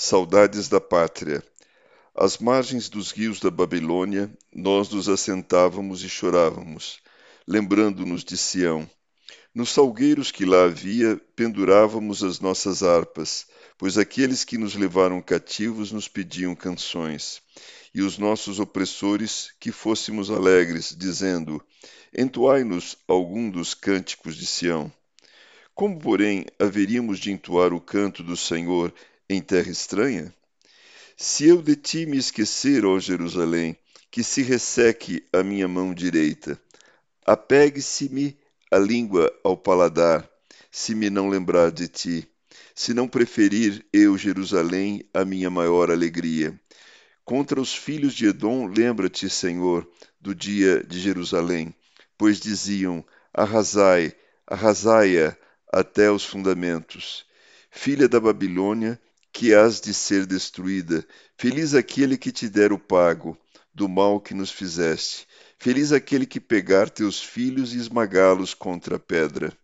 Saudades da pátria. Às margens dos rios da Babilônia, nós nos assentávamos e chorávamos, lembrando-nos de Sião. Nos salgueiros que lá havia, pendurávamos as nossas harpas, pois aqueles que nos levaram cativos nos pediam canções. E os nossos opressores que fôssemos alegres, dizendo: Entoai-nos algum dos cânticos de Sião. Como, porém, haveríamos de entoar o canto do Senhor em terra estranha? Se eu de ti me esquecer, ó Jerusalém, que se resseque a minha mão direita. Apegue-se-me a língua ao paladar, se me não lembrar de ti. Se não preferir eu, Jerusalém, a minha maior alegria. Contra os filhos de Edom, lembra-te, Senhor, do dia de Jerusalém, pois diziam: Arrasai, arrasai-a até os fundamentos. Filha da Babilônia, que has de ser destruída. Feliz aquele que te der o pago do mal que nos fizeste. Feliz aquele que pegar teus filhos e esmagá-los contra a pedra.